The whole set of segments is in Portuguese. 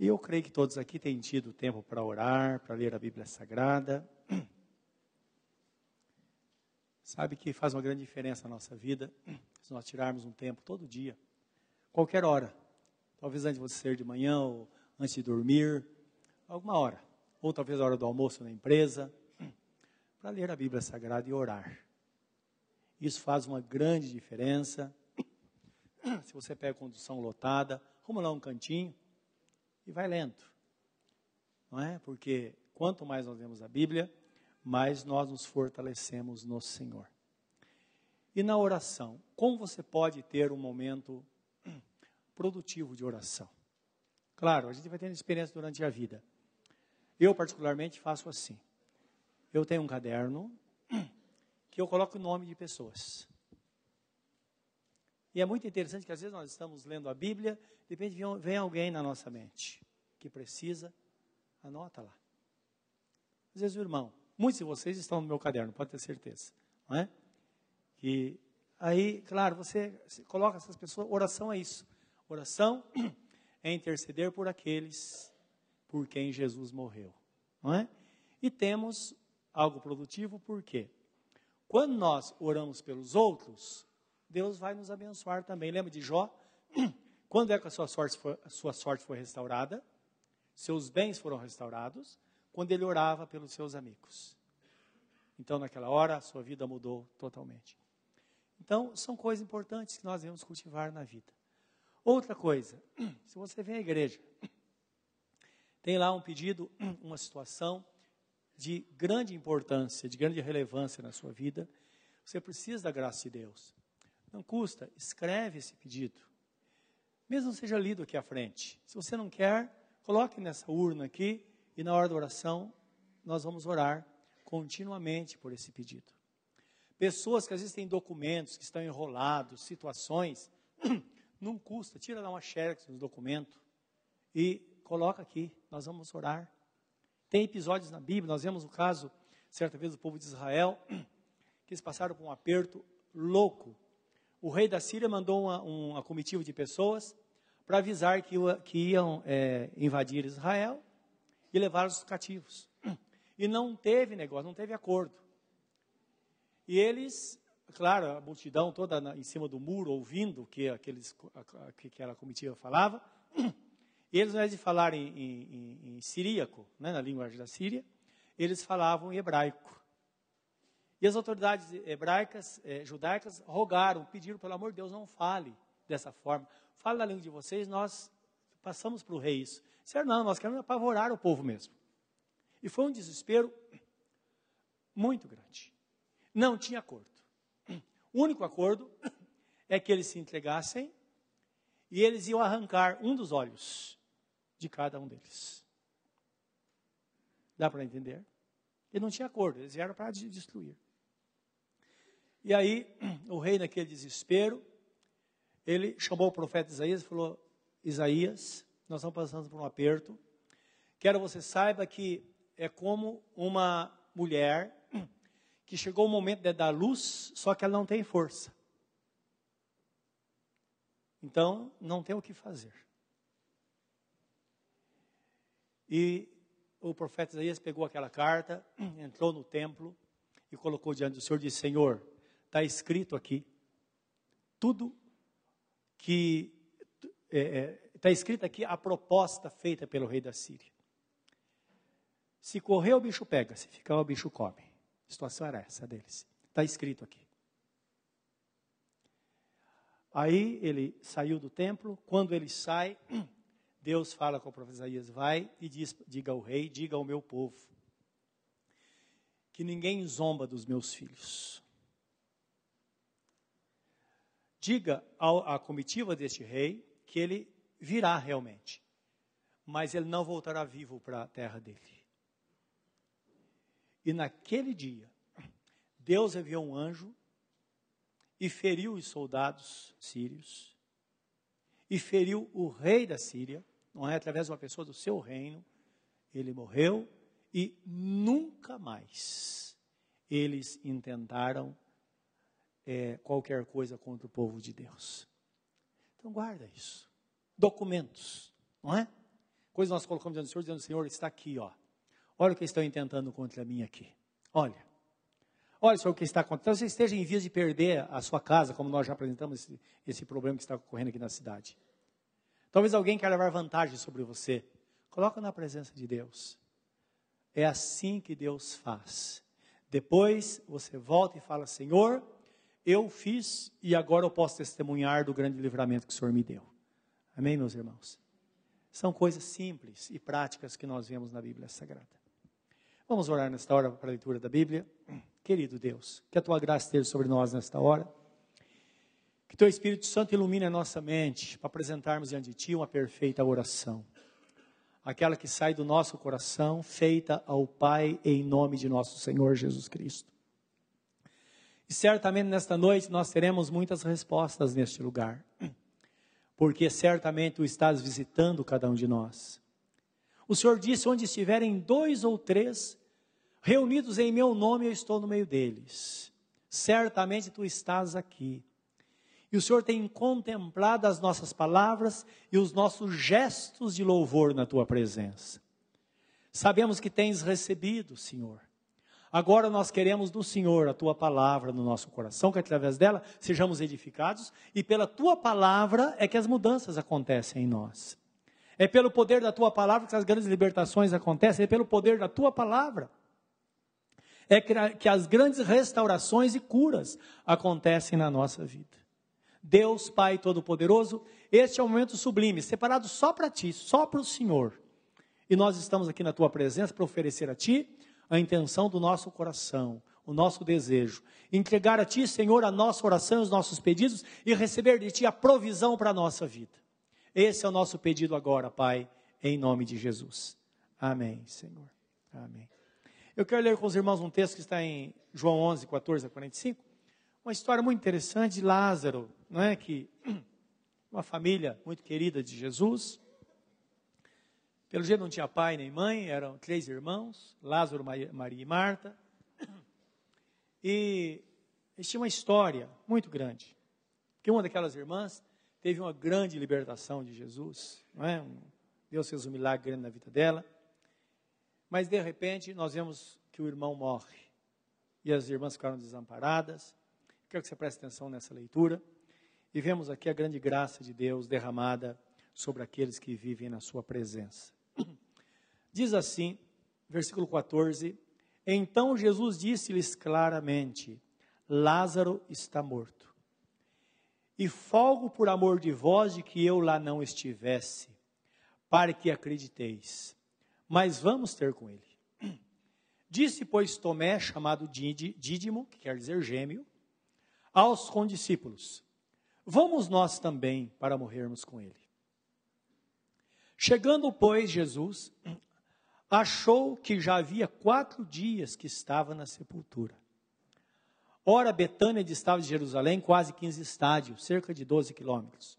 E eu creio que todos aqui têm tido tempo para orar, para ler a Bíblia Sagrada. Sabe que faz uma grande diferença na nossa vida se nós tirarmos um tempo todo dia, qualquer hora. Talvez antes de você ser de manhã ou antes de dormir, alguma hora. Ou talvez a hora do almoço na empresa, para ler a Bíblia Sagrada e orar. Isso faz uma grande diferença. Se você pega condução lotada, arruma lá um cantinho e vai lendo. Não é? Porque quanto mais nós lemos a Bíblia, mais nós nos fortalecemos no Senhor. E na oração, como você pode ter um momento produtivo de oração? Claro, a gente vai tendo experiência durante a vida. Eu, particularmente, faço assim. Eu tenho um caderno que eu coloco o nome de pessoas. E é muito interessante que às vezes nós estamos lendo a Bíblia, de repente vem alguém na nossa mente que precisa, anota lá. Às vezes o irmão, muitos de vocês estão no meu caderno, pode ter certeza, não é? E aí, claro, você coloca essas pessoas, oração é isso. Oração é interceder por aqueles por quem Jesus morreu, não é? E temos algo produtivo, por quê? Quando nós oramos pelos outros, Deus vai nos abençoar também. Lembra de Jó? Quando é que a sua sorte foi, sua sorte foi restaurada? Seus bens foram restaurados quando ele orava pelos seus amigos. Então, naquela hora, a sua vida mudou totalmente. Então, são coisas importantes que nós devemos cultivar na vida. Outra coisa, se você vem à igreja, tem lá um pedido, uma situação de grande importância, de grande relevância na sua vida, você precisa da graça de Deus. Não custa, escreve esse pedido. Mesmo seja lido aqui à frente. Se você não quer, coloque nessa urna aqui e na hora da oração nós vamos orar continuamente por esse pedido. Pessoas que às vezes têm documentos que estão enrolados, situações, não custa, tira lá uma xerox no documento e coloca aqui, nós vamos orar. Tem episódios na Bíblia, nós vemos o caso, certa vez, do povo de Israel, que eles passaram por um aperto louco o rei da Síria mandou uma, uma comitiva de pessoas para avisar que, que iam é, invadir Israel e levar os cativos. E não teve negócio, não teve acordo. E eles, claro, a multidão toda na, em cima do muro, ouvindo o que, aqueles, que aquela comitiva falava, eles, ao invés de falar em, em, em siríaco, né, na linguagem da Síria, eles falavam em hebraico. E as autoridades hebraicas, eh, judaicas, rogaram, pediram, pelo amor de Deus, não fale dessa forma. Fale na língua de vocês, nós passamos para o rei isso. Disseram, não, nós queremos apavorar o povo mesmo. E foi um desespero muito grande. Não tinha acordo. O único acordo é que eles se entregassem e eles iam arrancar um dos olhos de cada um deles. Dá para entender? E não tinha acordo, eles vieram para destruir. E aí, o rei, naquele desespero, ele chamou o profeta Isaías e falou: Isaías, nós estamos passando por um aperto. Quero você saiba que é como uma mulher que chegou o momento de dar luz, só que ela não tem força. Então, não tem o que fazer. E o profeta Isaías pegou aquela carta, entrou no templo e colocou diante do Senhor e disse: Senhor, está escrito aqui. Tudo que está é, é, tá escrito aqui a proposta feita pelo rei da Síria. Se correr, o bicho pega, se ficar, o bicho come. A situação era essa deles. Está escrito aqui. Aí ele saiu do templo. Quando ele sai, Deus fala com o profeta Isaías: Vai e diz, diga ao rei, diga ao meu povo, que ninguém zomba dos meus filhos. Diga à comitiva deste rei que ele virá realmente, mas ele não voltará vivo para a terra dele. E naquele dia, Deus enviou um anjo e feriu os soldados sírios, e feriu o rei da Síria, não é através de uma pessoa do seu reino, ele morreu e nunca mais eles intentaram é, qualquer coisa contra o povo de Deus. Então guarda isso. Documentos, não é? Coisa nós colocamos diante do Senhor, dizendo, Senhor, está aqui, ó. Olha o que estão intentando contra mim aqui. Olha. Olha o que está acontecendo. Então, você esteja em vias de perder a sua casa, como nós já apresentamos esse, esse problema que está ocorrendo aqui na cidade. Talvez alguém queira levar vantagem sobre você. Coloca na presença de Deus. É assim que Deus faz. Depois você volta e fala: Senhor, eu fiz e agora eu posso testemunhar do grande livramento que o Senhor me deu. Amém, meus irmãos? São coisas simples e práticas que nós vemos na Bíblia Sagrada. Vamos orar nesta hora para a leitura da Bíblia. Querido Deus, que a tua graça esteja sobre nós nesta hora. Que teu Espírito Santo ilumine a nossa mente para apresentarmos diante de ti uma perfeita oração. Aquela que sai do nosso coração, feita ao Pai em nome de nosso Senhor Jesus Cristo. E certamente nesta noite nós teremos muitas respostas neste lugar porque certamente tu estás visitando cada um de nós. O Senhor disse: onde estiverem dois ou três reunidos em meu nome, eu estou no meio deles. Certamente tu estás aqui. E o Senhor tem contemplado as nossas palavras e os nossos gestos de louvor na tua presença. Sabemos que tens recebido, Senhor, Agora nós queremos do Senhor a tua palavra no nosso coração, que através dela sejamos edificados, e pela tua palavra é que as mudanças acontecem em nós. É pelo poder da tua palavra que as grandes libertações acontecem, é pelo poder da tua palavra. É que as grandes restaurações e curas acontecem na nossa vida. Deus Pai Todo-Poderoso, este é um momento sublime, separado só para ti, só para o Senhor. E nós estamos aqui na tua presença para oferecer a ti a intenção do nosso coração, o nosso desejo. Entregar a Ti, Senhor, a nossa oração, os nossos pedidos e receber de Ti a provisão para a nossa vida. Esse é o nosso pedido agora, Pai, em nome de Jesus. Amém, Senhor. Amém. Eu quero ler com os irmãos um texto que está em João 11, 14 a 45. Uma história muito interessante de Lázaro, não é? Que uma família muito querida de Jesus pelo jeito não tinha pai nem mãe, eram três irmãos, Lázaro, Maria e Marta. E eles tinham uma história muito grande. Que uma daquelas irmãs teve uma grande libertação de Jesus, não é? Deus fez um milagre grande na vida dela. Mas de repente nós vemos que o irmão morre e as irmãs ficaram desamparadas. Quero que você preste atenção nessa leitura. E vemos aqui a grande graça de Deus derramada sobre aqueles que vivem na sua presença. Diz assim, versículo 14: Então Jesus disse-lhes claramente: Lázaro está morto. E folgo por amor de vós de que eu lá não estivesse, para que acrediteis. Mas vamos ter com ele. Disse, pois, Tomé, chamado Dídimo, que quer dizer gêmeo, aos condiscípulos: Vamos nós também para morrermos com ele. Chegando, pois, Jesus achou que já havia quatro dias que estava na sepultura. Ora, Betânia distava de Jerusalém quase 15 estádios, cerca de 12 quilômetros.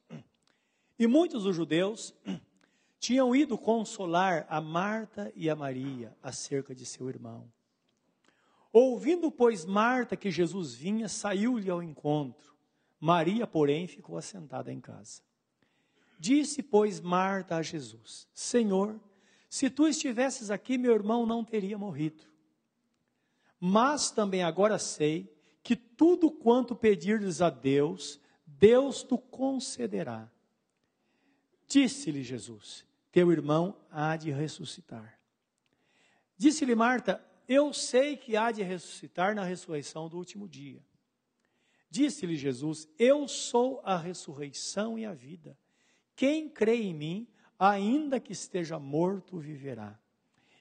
E muitos dos judeus tinham ido consolar a Marta e a Maria acerca de seu irmão. Ouvindo, pois, Marta que Jesus vinha, saiu-lhe ao encontro. Maria, porém, ficou assentada em casa. Disse, pois, Marta a Jesus: Senhor, se tu estivesses aqui, meu irmão não teria morrido. Mas também agora sei que tudo quanto pedires a Deus, Deus tu concederá. Disse-lhe Jesus: Teu irmão há de ressuscitar. Disse-lhe Marta: Eu sei que há de ressuscitar na ressurreição do último dia. Disse-lhe Jesus: Eu sou a ressurreição e a vida. Quem crê em mim, ainda que esteja morto, viverá.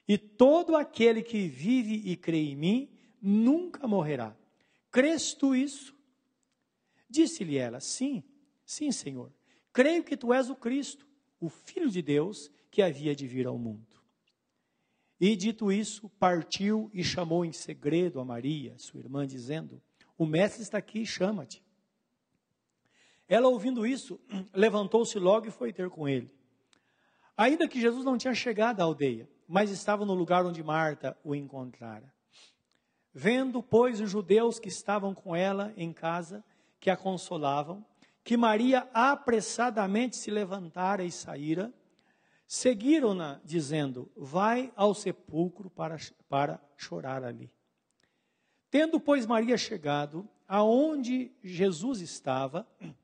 E todo aquele que vive e crê em mim, nunca morrerá. Crês tu isso? Disse-lhe ela: Sim, sim, Senhor. Creio que tu és o Cristo, o Filho de Deus, que havia de vir ao mundo. E dito isso, partiu e chamou em segredo a Maria, sua irmã, dizendo: O mestre está aqui, chama-te. Ela, ouvindo isso, levantou-se logo e foi ter com ele. Ainda que Jesus não tinha chegado à aldeia, mas estava no lugar onde Marta o encontrara. Vendo, pois, os judeus que estavam com ela em casa, que a consolavam, que Maria apressadamente se levantara e saíra, Seguiram-na, dizendo: Vai ao sepulcro para, para chorar ali. Tendo, pois, Maria chegado aonde Jesus estava,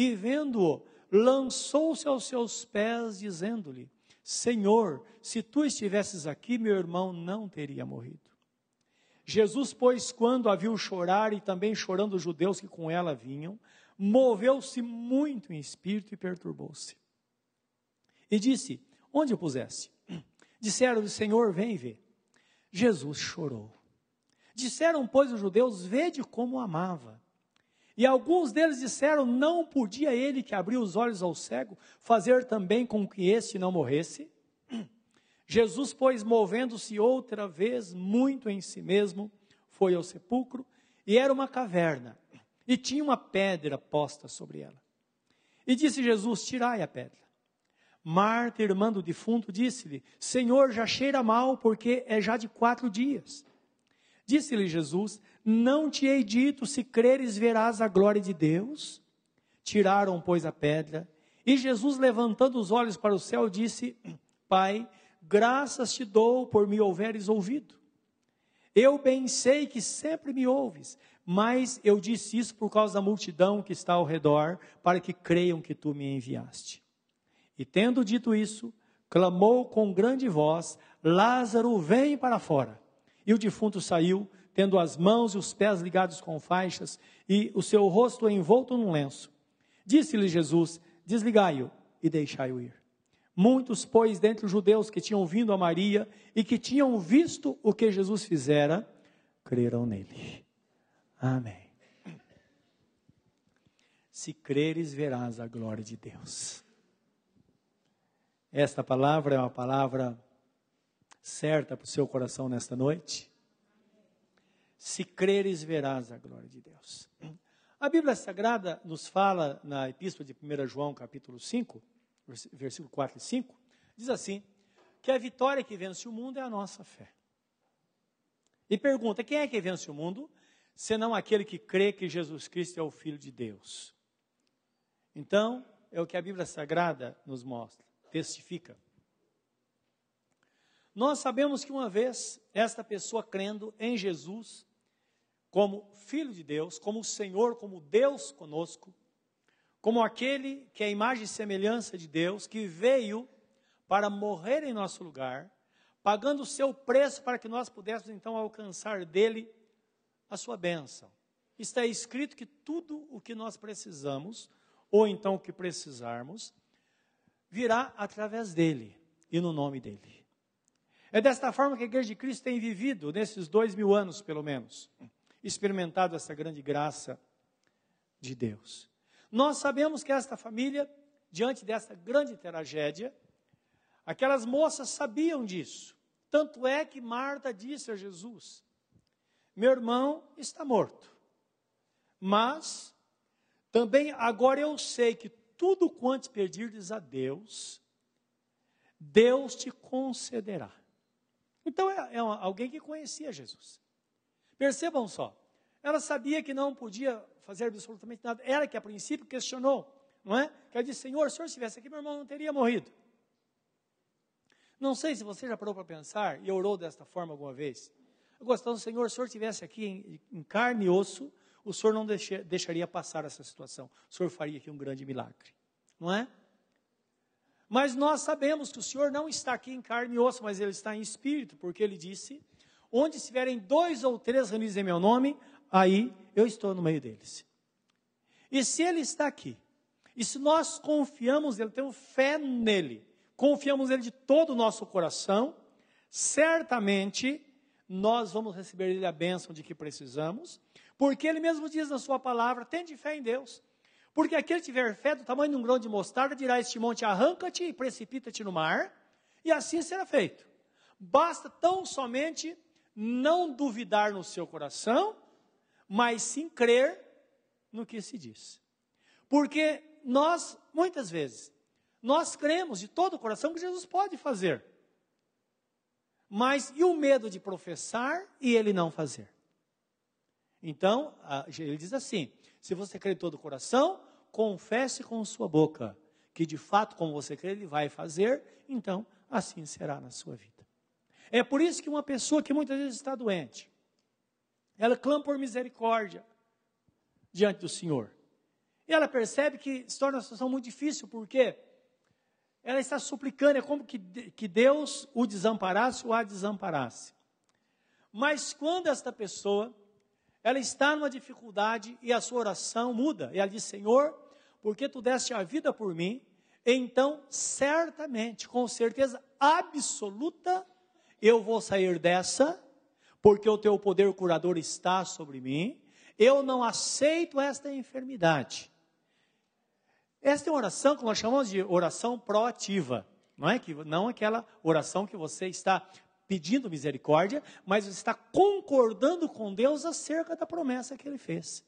e vendo-o, lançou-se aos seus pés, dizendo-lhe: Senhor, se tu estivesses aqui, meu irmão não teria morrido. Jesus, pois, quando a viu chorar e também chorando os judeus que com ela vinham, moveu-se muito em espírito e perturbou-se. E disse: Onde o puseste? Disseram-lhe, Senhor, vem ver. Jesus chorou. Disseram, pois, os judeus: Vede como amava. E alguns deles disseram: Não podia ele que abriu os olhos ao cego fazer também com que este não morresse? Jesus, pois, movendo-se outra vez muito em si mesmo, foi ao sepulcro, e era uma caverna, e tinha uma pedra posta sobre ela. E disse Jesus: Tirai a pedra. Marta, irmã do defunto, disse-lhe: Senhor, já cheira mal, porque é já de quatro dias. Disse-lhe Jesus: Não te hei dito, se creres, verás a glória de Deus. Tiraram, pois, a pedra, e Jesus, levantando os olhos para o céu, disse: Pai, graças te dou por me houveres ouvido. Eu bem sei que sempre me ouves, mas eu disse isso por causa da multidão que está ao redor, para que creiam que tu me enviaste. E tendo dito isso, clamou com grande voz: Lázaro, vem para fora. E o defunto saiu, tendo as mãos e os pés ligados com faixas e o seu rosto envolto num lenço. Disse-lhe Jesus: Desligai-o e deixai-o ir. Muitos, pois, dentre os judeus que tinham vindo a Maria e que tinham visto o que Jesus fizera, creram nele. Amém. Se creres, verás a glória de Deus. Esta palavra é uma palavra certa para o seu coração nesta noite. Se creres, verás a glória de Deus. A Bíblia Sagrada nos fala na Epístola de 1 João, capítulo 5, versículo 4 e 5, diz assim: que a vitória que vence o mundo é a nossa fé. E pergunta: quem é que vence o mundo? Senão aquele que crê que Jesus Cristo é o Filho de Deus. Então, é o que a Bíblia Sagrada nos mostra, testifica. Nós sabemos que uma vez esta pessoa crendo em Jesus como Filho de Deus, como Senhor, como Deus conosco, como aquele que é a imagem e semelhança de Deus, que veio para morrer em nosso lugar, pagando o seu preço para que nós pudéssemos então alcançar dele a sua bênção. Está escrito que tudo o que nós precisamos, ou então o que precisarmos, virá através dele e no nome dele. É desta forma que a Igreja de Cristo tem vivido nesses dois mil anos, pelo menos, experimentado essa grande graça de Deus. Nós sabemos que esta família, diante dessa grande tragédia, aquelas moças sabiam disso. Tanto é que Marta disse a Jesus: Meu irmão está morto. Mas também agora eu sei que tudo quanto pedirdes a Deus, Deus te concederá. Então é, é alguém que conhecia Jesus. Percebam só, ela sabia que não podia fazer absolutamente nada. Ela que a princípio questionou, não é? Que ela disse, Senhor, se o Senhor estivesse aqui, meu irmão não teria morrido. Não sei se você já parou para pensar e orou desta forma alguma vez. Eu gostava do Senhor, se o Senhor estivesse aqui em, em, carne e osso, o Senhor não deixe, deixaria passar essa situação. O Senhor faria aqui um grande milagre. Não é? Mas nós sabemos que o Senhor não está aqui em carne e osso, mas Ele está em espírito, porque Ele disse: Onde estiverem dois ou três reunidos em meu nome, aí eu estou no meio deles. E se Ele está aqui, e se nós confiamos nele, temos fé nele, confiamos nele de todo o nosso coração, certamente nós vamos receber dele a bênção de que precisamos, porque ele mesmo diz na sua palavra: tende fé em Deus. Porque aquele que tiver fé do tamanho de um grão de mostarda dirá este monte: arranca-te e precipita-te no mar, e assim será feito. Basta tão somente não duvidar no seu coração mas sim crer no que se diz. Porque nós, muitas vezes, nós cremos de todo o coração que Jesus pode fazer. Mas e o medo de professar e ele não fazer? Então, ele diz assim: se você crê de todo o coração, confesse com sua boca que de fato, como você crê, Ele vai fazer, então assim será na sua vida. É por isso que uma pessoa que muitas vezes está doente, ela clama por misericórdia diante do Senhor. E ela percebe que se torna uma situação muito difícil, porque ela está suplicando, é como que, que Deus o desamparasse ou a desamparasse. Mas quando esta pessoa, ela está numa dificuldade e a sua oração muda, e ela diz: Senhor, porque tu deste a vida por mim, então certamente, com certeza absoluta, eu vou sair dessa, porque o teu poder curador está sobre mim. Eu não aceito esta enfermidade. Esta é uma oração que nós chamamos de oração proativa. Não é que não aquela oração que você está pedindo misericórdia, mas você está concordando com Deus acerca da promessa que ele fez.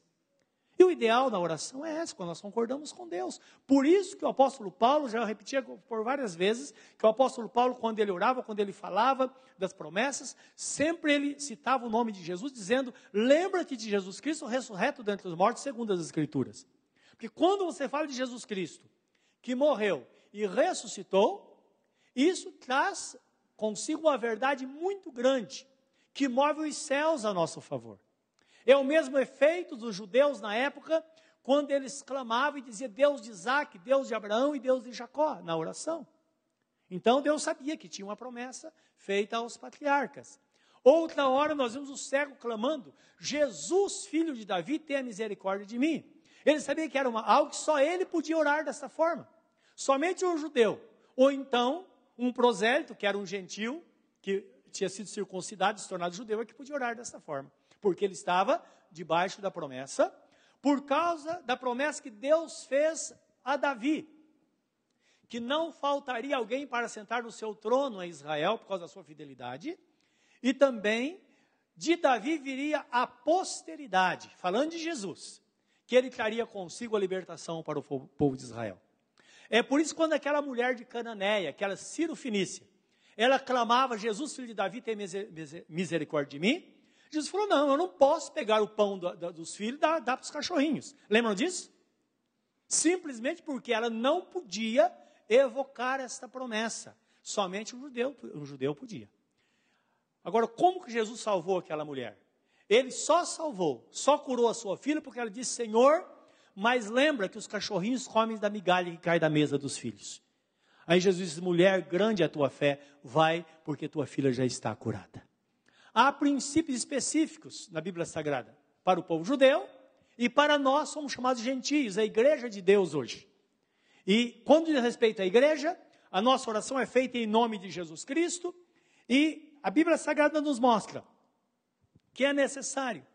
E o ideal da oração é essa, quando nós concordamos com Deus. Por isso que o apóstolo Paulo, já repetia por várias vezes, que o apóstolo Paulo, quando ele orava, quando ele falava das promessas, sempre ele citava o nome de Jesus, dizendo: Lembra-te de Jesus Cristo ressurreto dentre os mortos, segundo as Escrituras. Porque quando você fala de Jesus Cristo, que morreu e ressuscitou, isso traz consigo uma verdade muito grande, que move os céus a nosso favor. É o mesmo efeito dos judeus na época, quando eles clamavam e diziam Deus de Isaac, Deus de Abraão e Deus de Jacó, na oração. Então Deus sabia que tinha uma promessa feita aos patriarcas. Outra hora nós vimos o cego clamando: Jesus, filho de Davi, tenha misericórdia de mim. Ele sabia que era uma, algo que só ele podia orar dessa forma. Somente um judeu. Ou então um prosélito, que era um gentil, que tinha sido circuncidado e se tornado judeu, é que podia orar dessa forma porque ele estava debaixo da promessa, por causa da promessa que Deus fez a Davi, que não faltaria alguém para sentar no seu trono a Israel por causa da sua fidelidade, e também de Davi viria a posteridade, falando de Jesus, que ele traria consigo a libertação para o povo de Israel. É por isso quando aquela mulher de Cananéia, aquela Ciro Finícia, ela clamava, Jesus, filho de Davi, tem misericórdia de mim, Jesus falou: não, eu não posso pegar o pão do, do, dos filhos e dar, dar para os cachorrinhos. Lembram disso? Simplesmente porque ela não podia evocar esta promessa. Somente um judeu, um judeu podia. Agora, como que Jesus salvou aquela mulher? Ele só salvou, só curou a sua filha porque ela disse: Senhor, mas lembra que os cachorrinhos comem da migalha que cai da mesa dos filhos. Aí Jesus disse: mulher, grande é a tua fé, vai, porque tua filha já está curada. Há princípios específicos na Bíblia Sagrada para o povo judeu e para nós somos chamados gentios, a igreja de Deus hoje. E quando diz respeito à igreja, a nossa oração é feita em nome de Jesus Cristo e a Bíblia Sagrada nos mostra que é necessário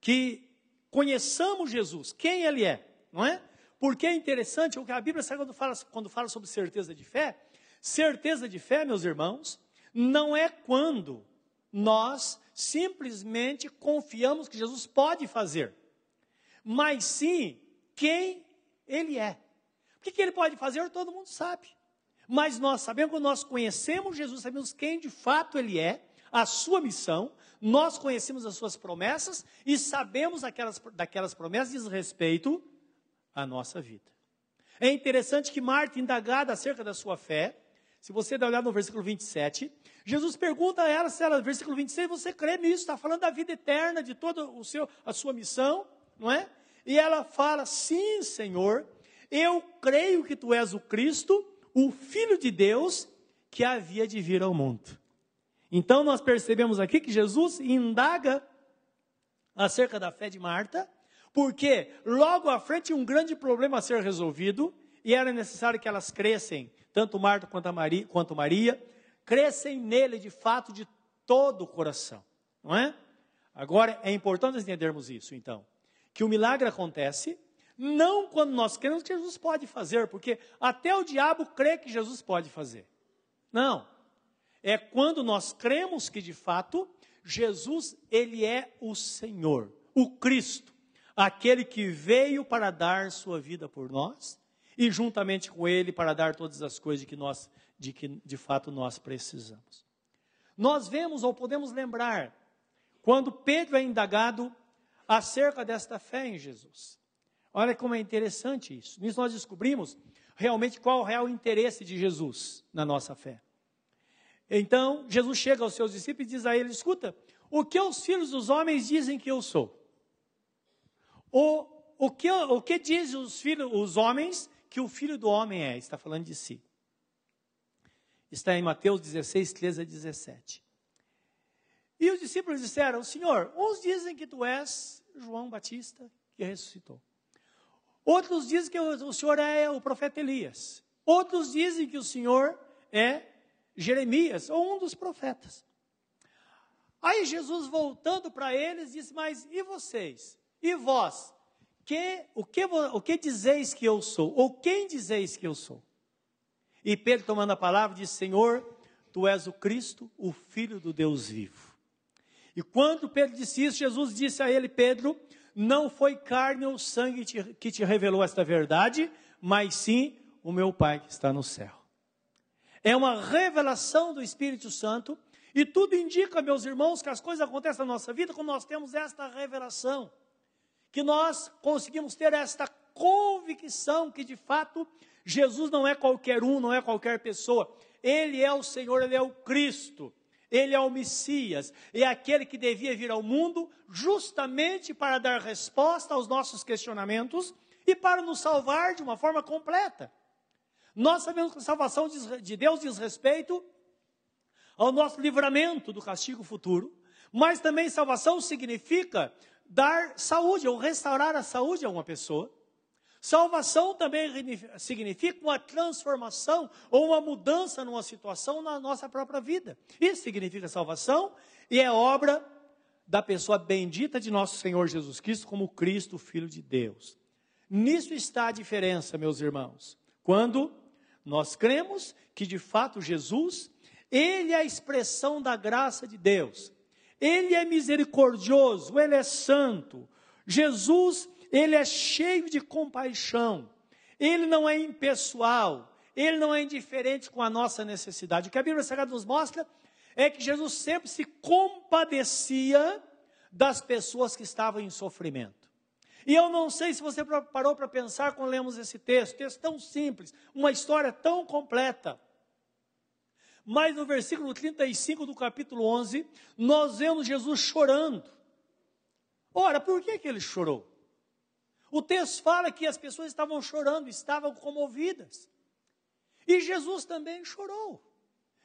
que conheçamos Jesus, quem ele é, não é? Porque é interessante o que a Bíblia Sagrada fala, quando fala sobre certeza de fé. Certeza de fé, meus irmãos, não é quando nós simplesmente confiamos que Jesus pode fazer, mas sim quem Ele é. O que, ele pode fazer, todo mundo sabe. Mas nós sabemos, quando nós conhecemos Jesus, sabemos quem de fato Ele é, a sua missão, nós conhecemos as suas promessas e sabemos aquelas, daquelas promessas diz respeito à nossa vida. É interessante que Marta, indagada acerca da sua fé, se você dá uma olhada no versículo 27, Jesus pergunta a ela, se ela, versículo 26, você crê nisso? Está falando da vida eterna, de toda o seu, a sua missão, não é? E ela fala, sim, Senhor, eu creio que tu és o Cristo, o Filho de Deus, que havia de vir ao mundo. Então nós percebemos aqui que Jesus indaga acerca da fé de Marta, porque logo à frente um grande problema a ser resolvido, e era necessário que elas crescem tanto Marta quanto, Maria, quanto Maria, crescem nele de fato de todo o coração, não é? Agora é importante entendermos isso, então, que o milagre acontece não quando nós cremos que Jesus pode fazer, porque até o diabo crê que Jesus pode fazer. Não. É quando nós cremos que de fato Jesus ele é o Senhor, o Cristo, aquele que veio para dar sua vida por nós e juntamente com Ele para dar todas as coisas que nós, de que de fato nós precisamos. Nós vemos ou podemos lembrar quando Pedro é indagado acerca desta fé em Jesus. Olha como é interessante isso. Nisso nós descobrimos realmente qual é o real interesse de Jesus na nossa fé. Então, Jesus chega aos seus discípulos e diz a eles: escuta, o que os filhos dos homens dizem que eu sou? O, o, que, o que dizem os, filhos, os homens que o filho do homem é? Está falando de si. Está em Mateus 16, 13 a 17. E os discípulos disseram: Senhor, uns dizem que tu és João Batista que ressuscitou. Outros dizem que o Senhor é o profeta Elias. Outros dizem que o Senhor é Jeremias ou um dos profetas. Aí Jesus, voltando para eles, disse: Mas e vocês? E vós? Que, o, que, o que dizeis que eu sou? Ou quem dizeis que eu sou? E Pedro, tomando a palavra, disse: Senhor, tu és o Cristo, o Filho do Deus vivo. E quando Pedro disse isso, Jesus disse a ele: Pedro, não foi carne ou sangue que te revelou esta verdade, mas sim o meu Pai que está no céu. É uma revelação do Espírito Santo, e tudo indica, meus irmãos, que as coisas acontecem na nossa vida quando nós temos esta revelação, que nós conseguimos ter esta convicção que de fato Jesus não é qualquer um, não é qualquer pessoa, ele é o Senhor, ele é o Cristo. Ele é o Messias, é aquele que devia vir ao mundo justamente para dar resposta aos nossos questionamentos e para nos salvar de uma forma completa. Nós sabemos que a salvação de Deus diz respeito ao nosso livramento do castigo futuro, mas também salvação significa dar saúde ou restaurar a saúde a uma pessoa. Salvação também significa uma transformação ou uma mudança numa situação na nossa própria vida. Isso significa salvação e é obra da pessoa bendita de nosso Senhor Jesus Cristo como Cristo, Filho de Deus. Nisso está a diferença, meus irmãos. Quando nós cremos que de fato Jesus, ele é a expressão da graça de Deus. Ele é misericordioso, ele é santo. Jesus ele é cheio de compaixão, ele não é impessoal, ele não é indiferente com a nossa necessidade. O que a Bíblia Sagrada nos mostra é que Jesus sempre se compadecia das pessoas que estavam em sofrimento. E eu não sei se você parou para pensar quando lemos esse texto, texto tão simples, uma história tão completa. Mas no versículo 35 do capítulo 11, nós vemos Jesus chorando. Ora, por que, que ele chorou? O texto fala que as pessoas estavam chorando, estavam comovidas. E Jesus também chorou.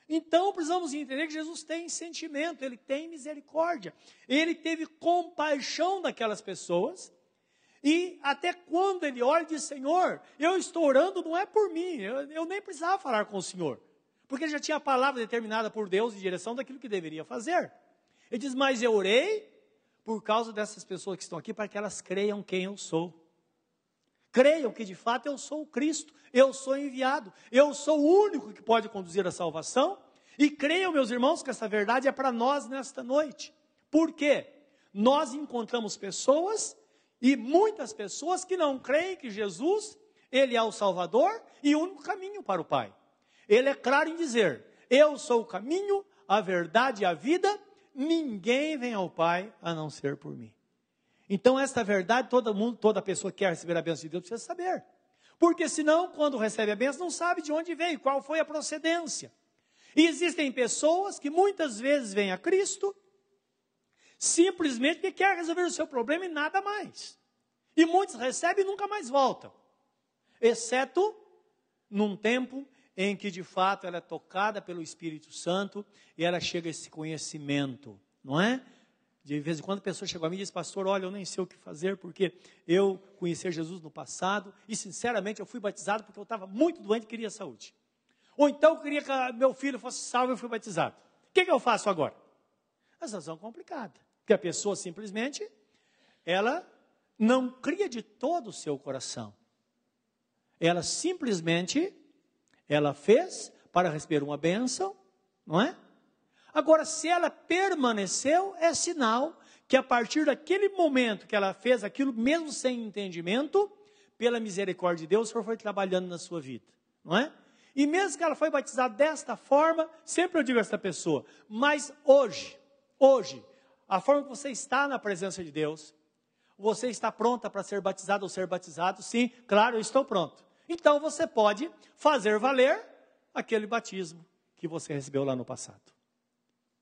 Então precisamos entender que Jesus tem sentimento, ele tem misericórdia, ele teve compaixão daquelas pessoas. E até quando ele olha e diz: Senhor, eu estou orando, não é por mim, eu, eu nem precisava falar com o Senhor, porque ele já tinha a palavra determinada por Deus em direção daquilo que deveria fazer. Ele diz: Mas eu orei por causa dessas pessoas que estão aqui, para que elas creiam quem eu sou. Creiam que de fato eu sou o Cristo, eu sou enviado, eu sou o único que pode conduzir a salvação. E creiam, meus irmãos, que essa verdade é para nós nesta noite. Por quê? Nós encontramos pessoas e muitas pessoas que não creem que Jesus, ele é o Salvador e o único caminho para o Pai. Ele é claro em dizer: Eu sou o caminho, a verdade e a vida, ninguém vem ao Pai a não ser por mim. Então, esta verdade, todo mundo, toda pessoa que quer receber a bênção de Deus precisa saber. Porque senão, quando recebe a bênção, não sabe de onde veio, qual foi a procedência. E existem pessoas que muitas vezes vêm a Cristo simplesmente porque quer resolver o seu problema e nada mais. E muitos recebem e nunca mais voltam. Exceto num tempo em que de fato ela é tocada pelo Espírito Santo e ela chega a esse conhecimento, não é? De vez em quando a pessoa chega a mim e diz, pastor, olha, eu nem sei o que fazer, porque eu conheci Jesus no passado e, sinceramente, eu fui batizado porque eu estava muito doente e queria saúde. Ou então eu queria que meu filho fosse salvo e eu fui batizado. O que, que eu faço agora? A situação é complicada. Porque a pessoa simplesmente, ela não cria de todo o seu coração. Ela simplesmente, ela fez para receber uma bênção, não é? Agora, se ela permaneceu, é sinal que a partir daquele momento que ela fez aquilo, mesmo sem entendimento, pela misericórdia de Deus, o Senhor foi trabalhando na sua vida, não é? E mesmo que ela foi batizada desta forma, sempre eu digo a esta pessoa, mas hoje, hoje, a forma que você está na presença de Deus, você está pronta para ser batizado ou ser batizado? Sim, claro, eu estou pronto. Então você pode fazer valer aquele batismo que você recebeu lá no passado.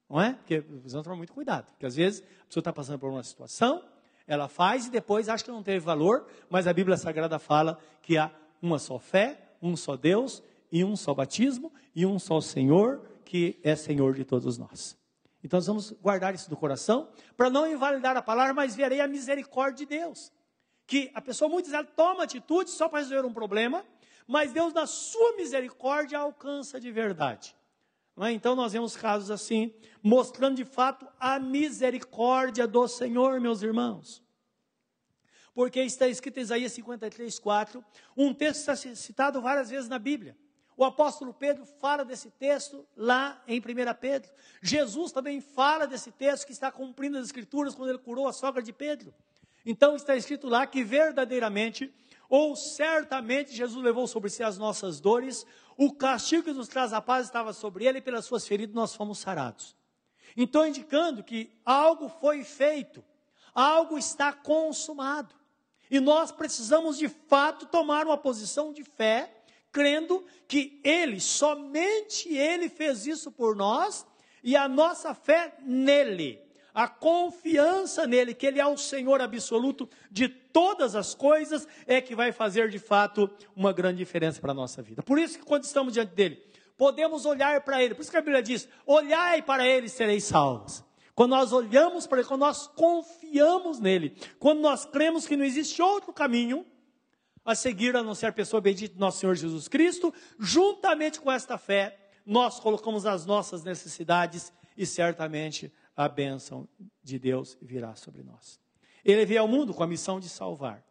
Não é? Porque precisamos tomar muito cuidado, porque às vezes a pessoa está passando por uma situação, ela faz e depois acha que não teve valor, mas a Bíblia Sagrada fala que há uma só fé, um só Deus e um só batismo e um só Senhor, que é Senhor de todos nós. Então nós vamos guardar isso do coração, para não invalidar a palavra, mas verei a misericórdia de Deus. Que a pessoa muitas vezes toma atitude só para resolver um problema, mas Deus, na sua misericórdia, alcança de verdade. É? Então nós vemos casos assim, mostrando de fato a misericórdia do Senhor, meus irmãos. Porque está escrito em Isaías 53, 4, um texto que está citado várias vezes na Bíblia. O apóstolo Pedro fala desse texto lá em 1 Pedro. Jesus também fala desse texto que está cumprindo as escrituras quando ele curou a sogra de Pedro. Então está escrito lá que verdadeiramente, ou certamente, Jesus levou sobre si as nossas dores, o castigo que nos traz a paz estava sobre ele, e pelas suas feridas nós fomos sarados. Então, indicando que algo foi feito, algo está consumado. E nós precisamos de fato tomar uma posição de fé crendo que Ele, somente Ele fez isso por nós e a nossa fé nele, a confiança nele, que Ele é o Senhor absoluto de todas as coisas, é que vai fazer de fato uma grande diferença para a nossa vida. Por isso que quando estamos diante dele, podemos olhar para Ele, por isso que a Bíblia diz: olhai para Ele e sereis salvos. Quando nós olhamos para Ele, quando nós confiamos nele, quando nós cremos que não existe outro caminho, a seguir a não ser a pessoa bendita de nosso Senhor Jesus Cristo, juntamente com esta fé, nós colocamos as nossas necessidades e certamente a bênção de Deus virá sobre nós. Ele veio ao mundo com a missão de salvar,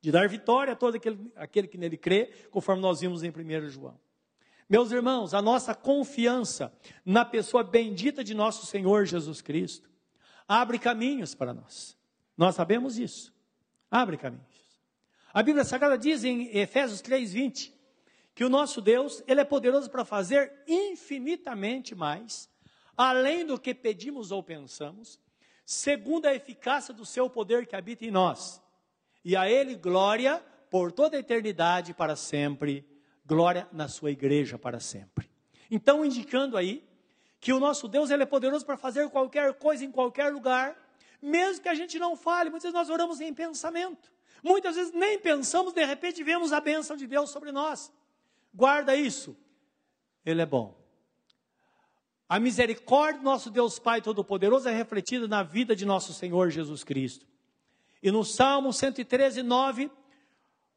de dar vitória a todo aquele, aquele que nele crê, conforme nós vimos em 1 João. Meus irmãos, a nossa confiança na pessoa bendita de nosso Senhor Jesus Cristo abre caminhos para nós. Nós sabemos isso. Abre caminhos. A Bíblia Sagrada diz em Efésios 3:20 que o nosso Deus, ele é poderoso para fazer infinitamente mais, além do que pedimos ou pensamos, segundo a eficácia do seu poder que habita em nós. E a ele glória por toda a eternidade para sempre, glória na sua igreja para sempre. Então, indicando aí que o nosso Deus ele é poderoso para fazer qualquer coisa em qualquer lugar, mesmo que a gente não fale, muitas vezes nós oramos em pensamento. Muitas vezes nem pensamos, de repente vemos a bênção de Deus sobre nós. Guarda isso. Ele é bom. A misericórdia do nosso Deus Pai Todo-Poderoso é refletida na vida de nosso Senhor Jesus Cristo. E no Salmo 113, 9,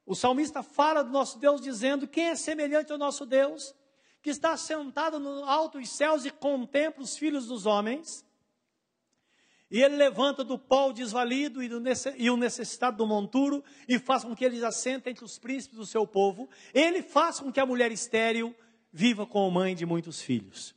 o salmista fala do nosso Deus dizendo: Quem é semelhante ao nosso Deus, que está sentado no alto dos céus e contempla os filhos dos homens? E ele levanta do pó o desvalido e, e, o necessitado do monturo, e faz com que eles assentem entre os príncipes do seu povo. Ele faz com que a mulher estéril viva como mãe de muitos filhos.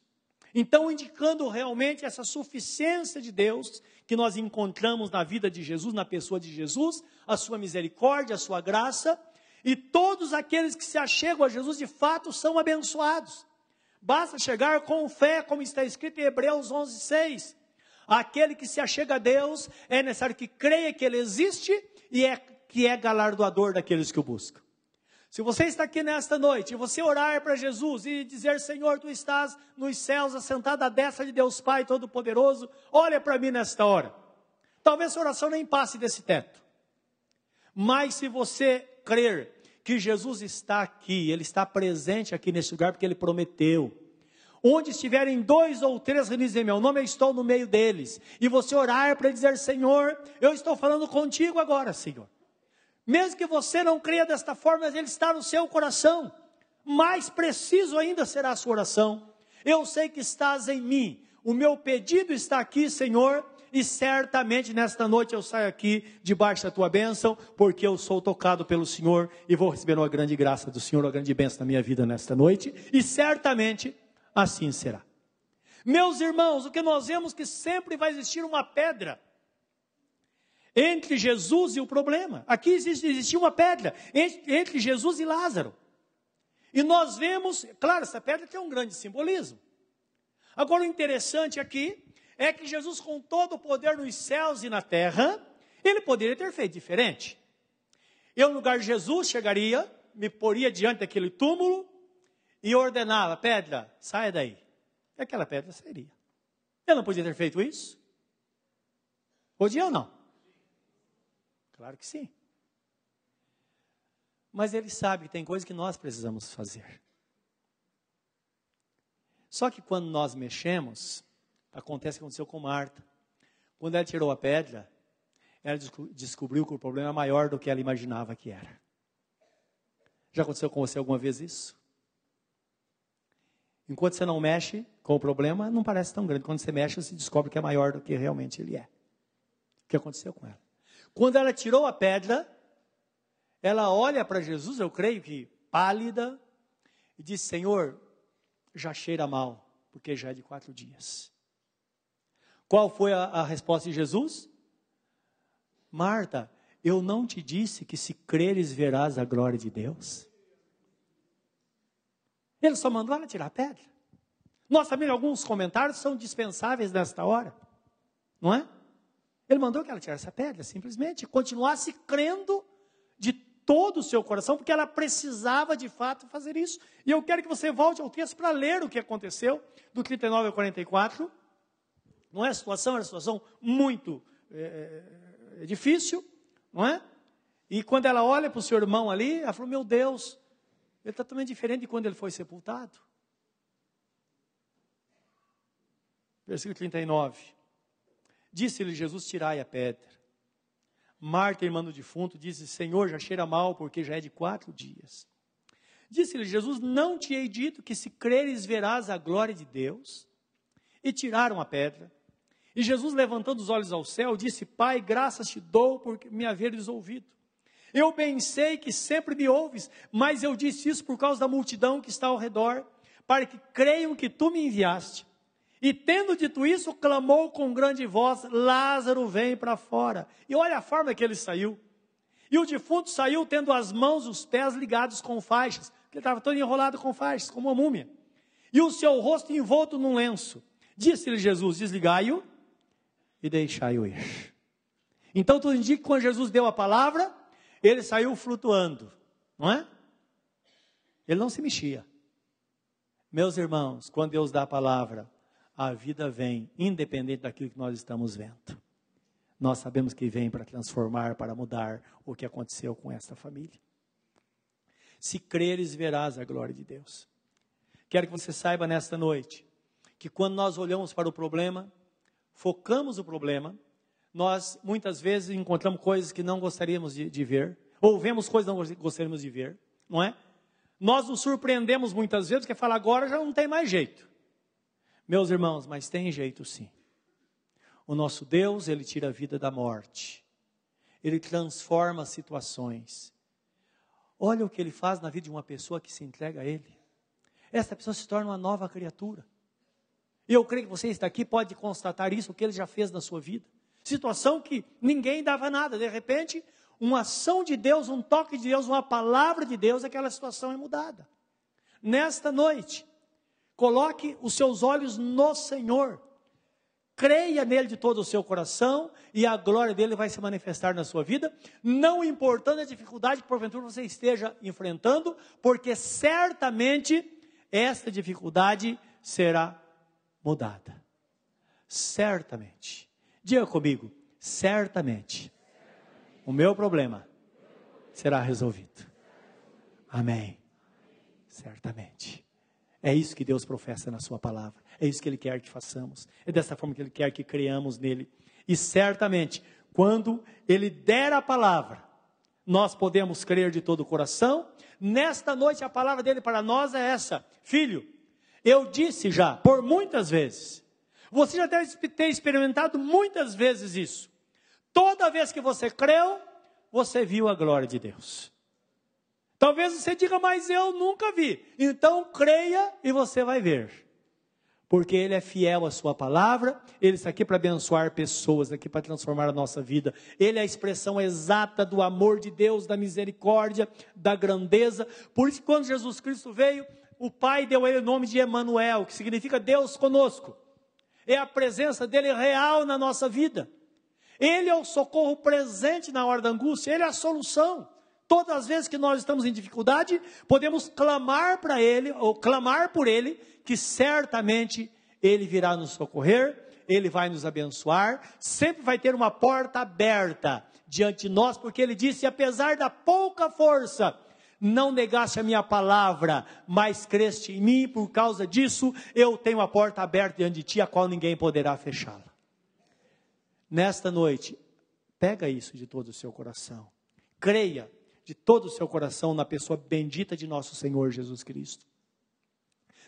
Então, indicando realmente essa suficiência de Deus que nós encontramos na vida de Jesus, na pessoa de Jesus, a sua misericórdia, a sua graça, e todos aqueles que se achegam a Jesus de fato são abençoados. Basta chegar com fé, como está escrito em Hebreus 11, 6 Aquele que se achega a Deus é necessário que creia que Ele existe e é, que é galardoador daqueles que o buscam. Se você está aqui nesta noite e você orar para Jesus e dizer, Senhor, tu estás nos céus, assentado à destra de Deus Pai Todo-Poderoso, olha para mim nesta hora. Talvez sua oração nem passe desse teto. Mas se você crer que Jesus está aqui, Ele está presente aqui nesse lugar, porque Ele prometeu. Onde estiverem dois ou três reunidos em meu nome, eu estou no meio deles. E você orar para dizer: Senhor, eu estou falando contigo agora, Senhor. Mesmo que você não creia desta forma, mas ele está no seu coração. Mais preciso ainda será a sua oração. Eu sei que estás em mim. O meu pedido está aqui, Senhor, e certamente nesta noite eu saio aqui debaixo da tua bênção, porque eu sou tocado pelo Senhor e vou receber uma grande graça do Senhor, uma grande bênção na minha vida nesta noite, e certamente assim será. Meus irmãos, o que nós vemos é que sempre vai existir uma pedra entre Jesus e o problema. Aqui existe, existia uma pedra entre, Jesus e Lázaro. E nós vemos, claro, essa pedra tem um grande simbolismo. Agora, o interessante aqui é que Jesus, com todo o poder nos céus e na terra, ele poderia ter feito diferente. Eu, no lugar de Jesus, chegaria me poria diante daquele túmulo e ordenava: pedra, saia daí. E aquela pedra sairia. Ele não podia ter feito isso? Podia ou não? Claro que sim. Mas ele sabe que tem coisas que nós precisamos fazer. Só que quando nós mexemos, acontece o que aconteceu com Marta. Quando ela tirou a pedra, ela descobriu que o problema é maior do que ela imaginava que era. Já aconteceu com você alguma vez isso? Enquanto você não mexe com o problema, não parece tão grande. Quando você mexe, você descobre que é maior do que realmente ele é. O que aconteceu com ela? Quando ela tirou a pedra, ela olha para Jesus, eu creio que pálida, e diz: Senhor, já cheira mal, porque já é de quatro dias. Qual foi a, a resposta de Jesus? Marta, eu não te disse que se creres verás a glória de Deus? Ele só mandou ela tirar a pedra. Nós também, alguns comentários são dispensáveis nesta hora, não é? Ele mandou que ela tirasse a pedra, simplesmente, continuasse crendo de todo o seu coração, porque ela precisava de fato fazer isso. E eu quero que você volte ao texto para ler o que aconteceu, do 39 ao 44. Não é a situação, é uma situação muito é, difícil, não é? E quando ela olha para o seu irmão ali, ela falou: Meu Deus, ele está também diferente de quando ele foi sepultado. Versículo 39. Disse-lhe Jesus: Tirai a pedra. Marta, irmã do defunto, disse: Senhor, já cheira mal, porque já é de quatro dias. Disse-lhe Jesus: Não te hei dito que se creres verás a glória de Deus? E tiraram a pedra. E Jesus, levantando os olhos ao céu, disse: Pai, graças te dou por me haveres ouvido. Eu bem sei que sempre me ouves, mas eu disse isso por causa da multidão que está ao redor, para que creiam que tu me enviaste. E tendo dito isso, clamou com grande voz: Lázaro, vem para fora. E olha a forma que ele saiu. E o defunto saiu tendo as mãos e os pés ligados com faixas, porque ele estava todo enrolado com faixas, como uma múmia. E o seu rosto envolto num lenço. Disse-lhe Jesus: Desligai-o e deixai-o ir. Então tudo indica que quando Jesus deu a palavra, ele saiu flutuando, não é? Ele não se mexia. Meus irmãos, quando Deus dá a palavra, a vida vem, independente daquilo que nós estamos vendo. Nós sabemos que vem para transformar, para mudar o que aconteceu com esta família. Se creres, verás a glória de Deus. Quero que você saiba nesta noite que quando nós olhamos para o problema, focamos o problema, nós muitas vezes encontramos coisas que não gostaríamos de, de ver, ou vemos coisas que não gostaríamos de ver, não é? Nós nos surpreendemos muitas vezes, porque fala agora já não tem mais jeito. Meus irmãos, mas tem jeito sim. O nosso Deus, ele tira a vida da morte. Ele transforma situações. Olha o que ele faz na vida de uma pessoa que se entrega a ele. Essa pessoa se torna uma nova criatura. E eu creio que você está aqui pode constatar isso, o que ele já fez na sua vida. Situação que ninguém dava nada. De repente, uma ação de Deus, um toque de Deus, uma palavra de Deus, aquela situação é mudada. Nesta noite, coloque os seus olhos no Senhor. Creia nele de todo o seu coração e a glória dele vai se manifestar na sua vida, não importando a dificuldade que porventura você esteja enfrentando, porque certamente esta dificuldade será mudada. Certamente. Diga comigo, certamente o meu problema será resolvido. Amém. Certamente. É isso que Deus professa na Sua palavra. É isso que Ele quer que façamos. É dessa forma que Ele quer que criamos nele. E certamente, quando Ele der a palavra, nós podemos crer de todo o coração. Nesta noite, a palavra dele para nós é essa: Filho, eu disse já por muitas vezes, você já deve ter experimentado muitas vezes isso. Toda vez que você creu, você viu a glória de Deus. Talvez você diga, mas eu nunca vi. Então creia e você vai ver. Porque Ele é fiel à Sua palavra, Ele está aqui para abençoar pessoas, aqui para transformar a nossa vida. Ele é a expressão exata do amor de Deus, da misericórdia, da grandeza. Por isso, quando Jesus Cristo veio, o Pai deu a Ele o nome de Emanuel, que significa Deus conosco é a presença dele real na nossa vida. Ele é o socorro presente na hora da angústia, ele é a solução Todas as vezes que nós estamos em dificuldade, podemos clamar para Ele, ou clamar por Ele, que certamente Ele virá nos socorrer, Ele vai nos abençoar, sempre vai ter uma porta aberta diante de nós, porque Ele disse: apesar da pouca força, não negaste a minha palavra, mas creste em mim, por causa disso eu tenho a porta aberta diante de ti, a qual ninguém poderá fechá-la. Nesta noite, pega isso de todo o seu coração, creia de todo o seu coração na pessoa bendita de nosso Senhor Jesus Cristo.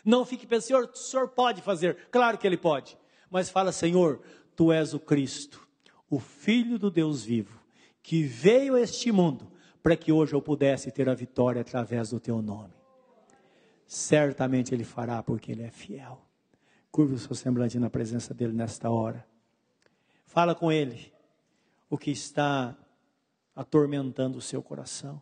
Não fique pensando, Senhor, o Senhor pode fazer, claro que Ele pode, mas fala, Senhor, Tu és o Cristo, o Filho do Deus vivo, que veio a este mundo para que hoje eu pudesse ter a vitória através do teu nome. Certamente Ele fará, porque Ele é fiel. Curva o seu semblante na presença dEle nesta hora. Fala com Ele o que está atormentando o seu coração.